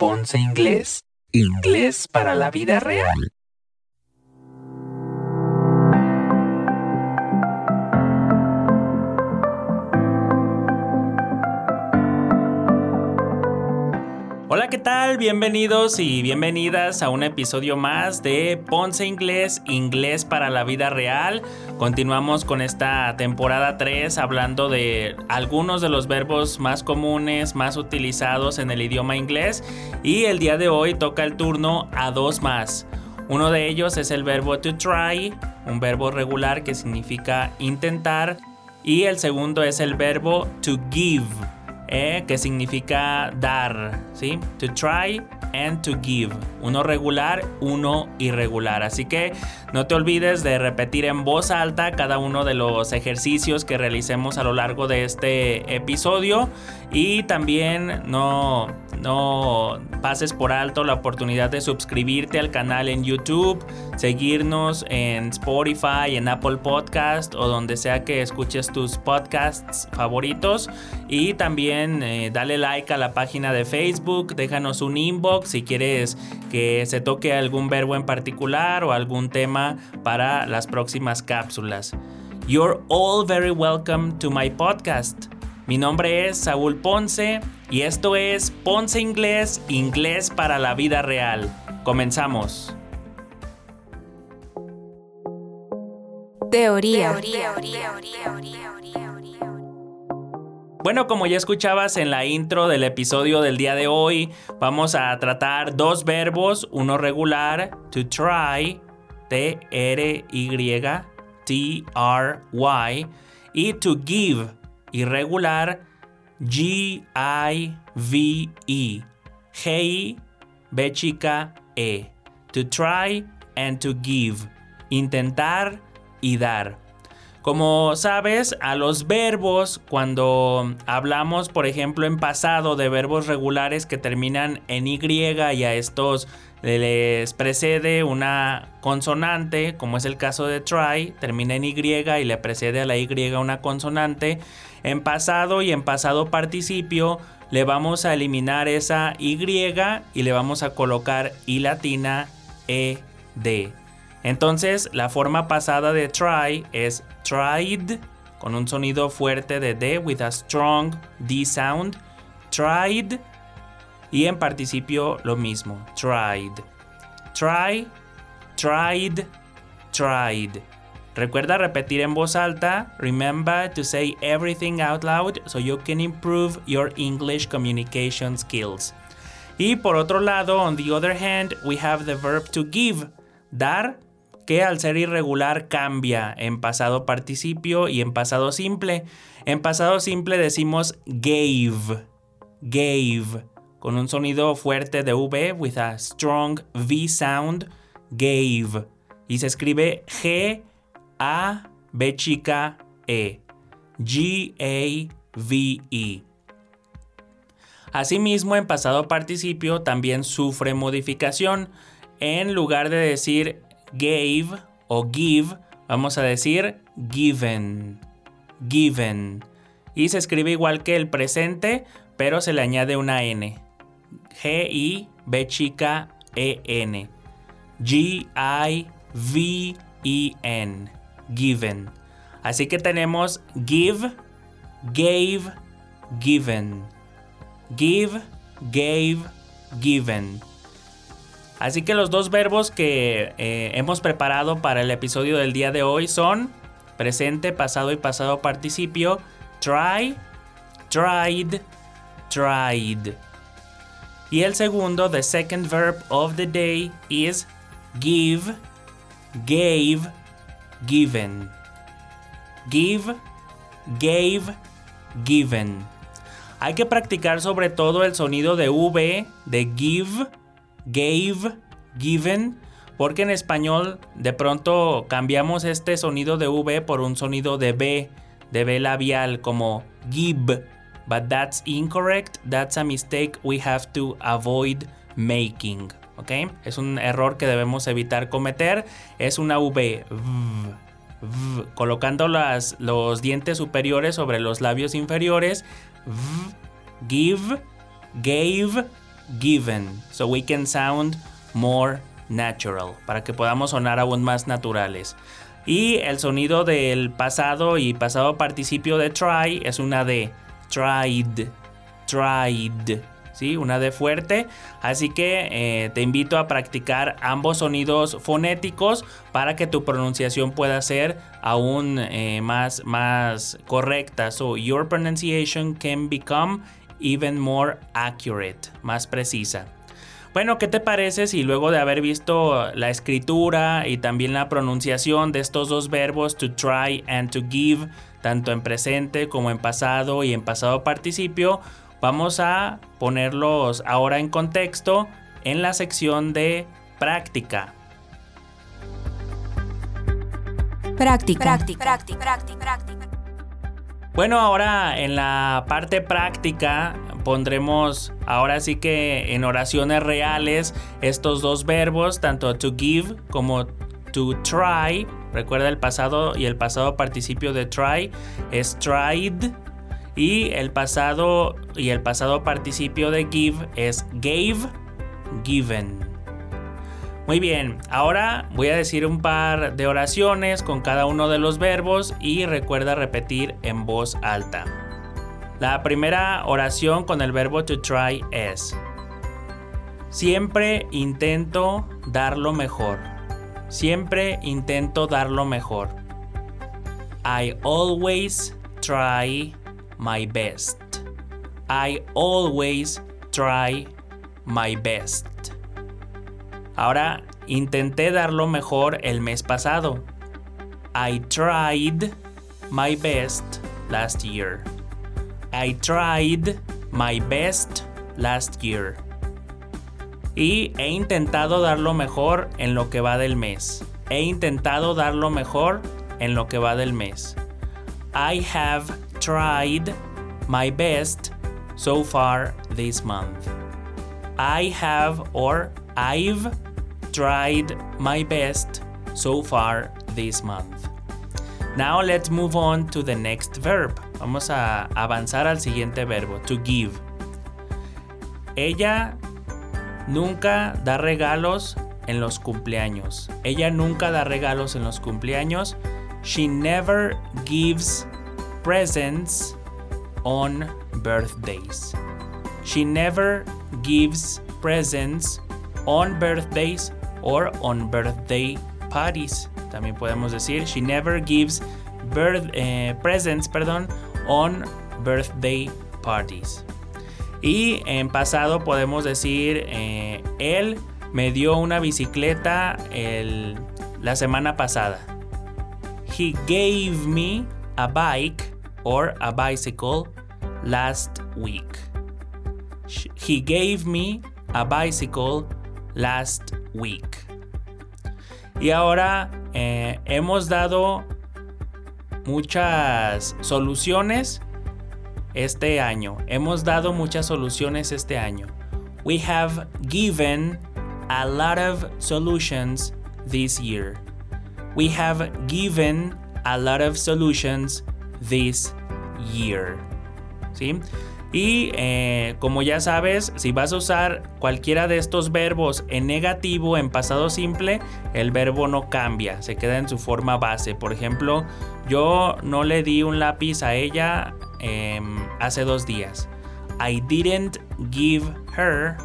Ponce Inglés. Inglés para la vida real. Hola, ¿qué tal? Bienvenidos y bienvenidas a un episodio más de Ponce Inglés, Inglés para la vida real. Continuamos con esta temporada 3 hablando de algunos de los verbos más comunes, más utilizados en el idioma inglés y el día de hoy toca el turno a dos más. Uno de ellos es el verbo to try, un verbo regular que significa intentar, y el segundo es el verbo to give eh, que significa dar, ¿sí? To try and to give. Uno regular, uno irregular. Así que no te olvides de repetir en voz alta cada uno de los ejercicios que realicemos a lo largo de este episodio. Y también no, no pases por alto la oportunidad de suscribirte al canal en YouTube, seguirnos en Spotify, en Apple Podcast o donde sea que escuches tus podcasts favoritos. Y también eh, dale like a la página de Facebook, déjanos un inbox si quieres que se toque algún verbo en particular o algún tema para las próximas cápsulas. You're all very welcome to my podcast. Mi nombre es Saúl Ponce y esto es Ponce Inglés, Inglés para la vida real. Comenzamos. Teoría. Bueno, como ya escuchabas en la intro del episodio del día de hoy, vamos a tratar dos verbos, uno regular, to try, T-R-Y, T-R-Y, y to give, irregular G-I-V-E. G-I, B chica E. To try and to give. Intentar y dar. Como sabes, a los verbos, cuando hablamos, por ejemplo, en pasado de verbos regulares que terminan en Y y a estos les precede una consonante, como es el caso de try, termina en Y y le precede a la Y una consonante. En pasado y en pasado participio le vamos a eliminar esa Y y le vamos a colocar I latina ED. Entonces, la forma pasada de try es tried, con un sonido fuerte de D, with a strong D sound. Tried. Y en participio lo mismo, tried. Try, tried, tried. Recuerda repetir en voz alta. Remember to say everything out loud so you can improve your English communication skills. Y por otro lado, on the other hand, we have the verb to give, dar que al ser irregular cambia en pasado participio y en pasado simple. En pasado simple decimos gave, gave, con un sonido fuerte de V, with a strong V sound, gave. Y se escribe G, A, B chica, E. G, A, V, E. Asimismo, en pasado participio también sufre modificación. En lugar de decir gave o give, vamos a decir given. Given. Y se escribe igual que el presente, pero se le añade una N. G-I, B chica, E-N. G-I-V-E-N. Given. Así que tenemos give, gave, given. Give, gave, given. Así que los dos verbos que eh, hemos preparado para el episodio del día de hoy son presente, pasado y pasado participio. Try, tried, tried. Y el segundo, the second verb of the day is give, gave, given. Give, gave, given. Hay que practicar sobre todo el sonido de V, de give, gave, given, porque en español de pronto cambiamos este sonido de V por un sonido de B, de B labial como give, but that's incorrect, that's a mistake we have to avoid making. ¿Ok? Es un error que debemos evitar cometer. Es una V. colocando las, los dientes superiores sobre los labios inferiores. give, gave, given. So we can sound more natural. Para que podamos sonar aún más naturales. Y el sonido del pasado y pasado participio de try es una D. Tried. Tried. ¿Sí? Una D fuerte. Así que eh, te invito a practicar ambos sonidos fonéticos para que tu pronunciación pueda ser aún eh, más, más correcta. So your pronunciation can become even more accurate, más precisa. Bueno, ¿qué te parece si luego de haber visto la escritura y también la pronunciación de estos dos verbos to try and to give, tanto en presente como en pasado y en pasado participio, vamos a ponerlos ahora en contexto en la sección de práctica. Práctica. Práctica. Práctica. Práctica. Bueno, ahora en la parte práctica pondremos ahora sí que en oraciones reales estos dos verbos, tanto to give como to try. Recuerda el pasado y el pasado participio de try es tried. Y el pasado y el pasado participio de give es gave, given. Muy bien, ahora voy a decir un par de oraciones con cada uno de los verbos y recuerda repetir en voz alta. La primera oración con el verbo to try es, siempre intento dar lo mejor. Siempre intento dar lo mejor. I always try my best. I always try my best. Ahora, intenté dar lo mejor el mes pasado. I tried my best last year. I tried my best last year. Y he intentado dar lo mejor en lo que va del mes. He intentado dar lo mejor en lo que va del mes. I have tried my best so far this month. I have or I've tried my best so far this month. Now let's move on to the next verb. Vamos a avanzar al siguiente verbo, to give. Ella nunca da regalos en los cumpleaños. Ella nunca da regalos en los cumpleaños. She never gives presents on birthdays. She never gives presents on birthdays or on birthday parties. También podemos decir she never gives birth, eh, presents, perdón, on birthday parties. Y en pasado podemos decir, eh, él me dio una bicicleta el, la semana pasada. He gave me a bike or a bicycle last week. He gave me a bicycle last week. Y ahora eh, hemos dado muchas soluciones este año. Hemos dado muchas soluciones este año. We have given a lot of solutions this year. We have given a lot of solutions this year. ¿Sí? Y eh, como ya sabes, si vas a usar cualquiera de estos verbos en negativo, en pasado simple, el verbo no cambia, se queda en su forma base. Por ejemplo, yo no le di un lápiz a ella em, hace dos días. I didn't give her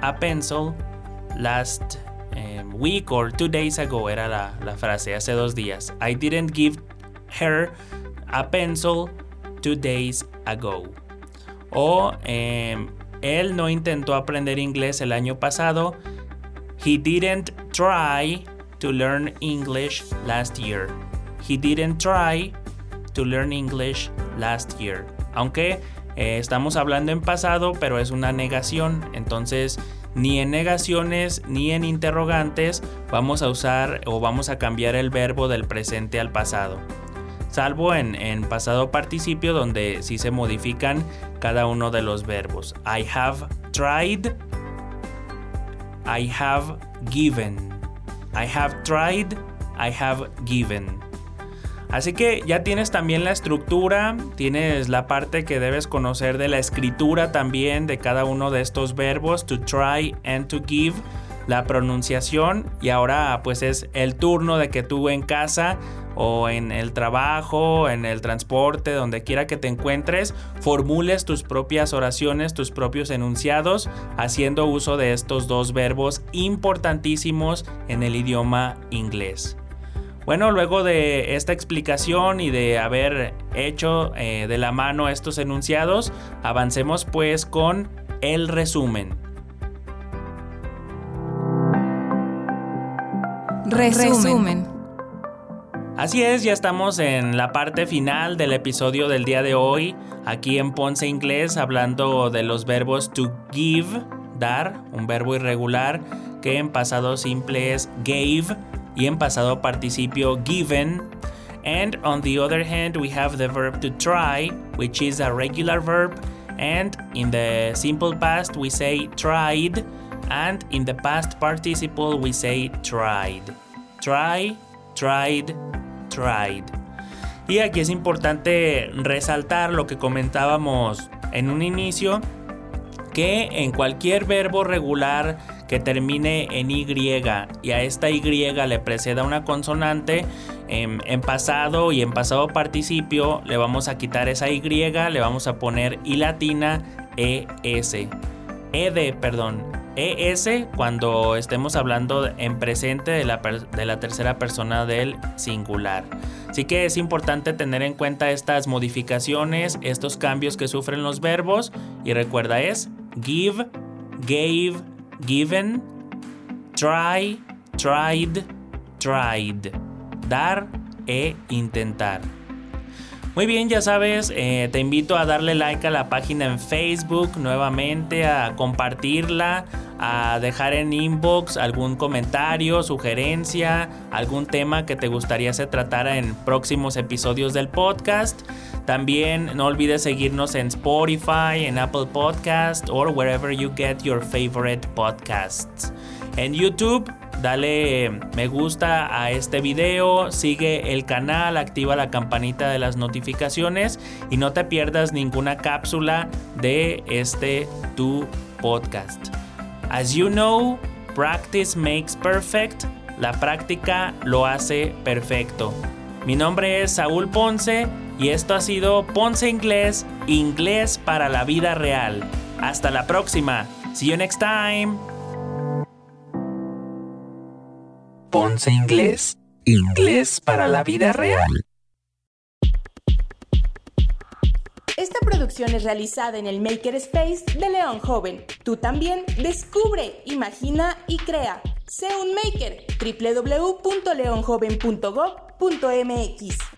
a pencil last em, week or two days ago, era la, la frase, hace dos días. I didn't give her a pencil two days ago. O em, él no intentó aprender inglés el año pasado. He didn't try to learn English last year. He didn't try to learn English last year. Aunque eh, estamos hablando en pasado, pero es una negación. Entonces, ni en negaciones ni en interrogantes vamos a usar o vamos a cambiar el verbo del presente al pasado salvo en, pasado participio donde sí se modifican cada uno de los verbos. I have tried, I have given. I have tried, I have given. Así que ya tienes también la estructura, tienes la parte que debes conocer de la escritura también de cada uno de estos verbos, to try and to give, la pronunciación y ahora pues es el turno de que tú en casa o en el trabajo, en el transporte, donde quiera que te encuentres, formules tus propias oraciones, tus propios enunciados, haciendo uso de estos dos verbos importantísimos en el idioma inglés. Bueno, luego de esta explicación y de haber hecho eh, de la mano estos enunciados, avancemos pues con el resumen. Resumen. Así es, ya estamos en la parte final del episodio del día de hoy, aquí en Ponce Inglés, hablando de los verbos to give, dar, un verbo irregular, que en pasado simple es gave y en pasado participio given. And on the other hand, we have the verb to try, which is a regular verb, and in the simple past we say tried, and in the past participle we say tried. Try, tried, Y aquí es importante resaltar lo que comentábamos en un inicio, que en cualquier verbo regular que termine en Y y a esta Y le preceda una consonante, en, en, pasado y en pasado participio le vamos a quitar esa Y, le vamos a poner I latina ES. ED, perdón, ES cuando estemos hablando en presente de la, de la, tercera persona del singular. Así que es importante tener en cuenta estas modificaciones, estos cambios que sufren los verbos y recuerda es give, gave, given, try, tried, tried, dar e intentar. Muy bien, ya sabes, eh, te invito a darle like a la página en Facebook nuevamente, a compartirla, a dejar en inbox algún comentario, sugerencia, algún tema que te gustaría se tratara en próximos episodios del podcast. También no olvides seguirnos en Spotify, en Apple Podcast or wherever you get your favorite podcasts. En YouTube dale me gusta a este video, sigue el canal, activa la campanita de las notificaciones y no te pierdas ninguna cápsula de este tu podcast. As you know, practice makes perfect. La práctica lo hace perfecto. Mi nombre es Saúl Ponce y esto ha sido Ponce Inglés, inglés para la vida real. Hasta la próxima. See you next time. Ponce Inglés, inglés para la vida real. Esta producción es realizada en el Maker Space de León Joven. Tú también descubre, imagina y crea. Sé un maker. www.leonjoven.gov.mx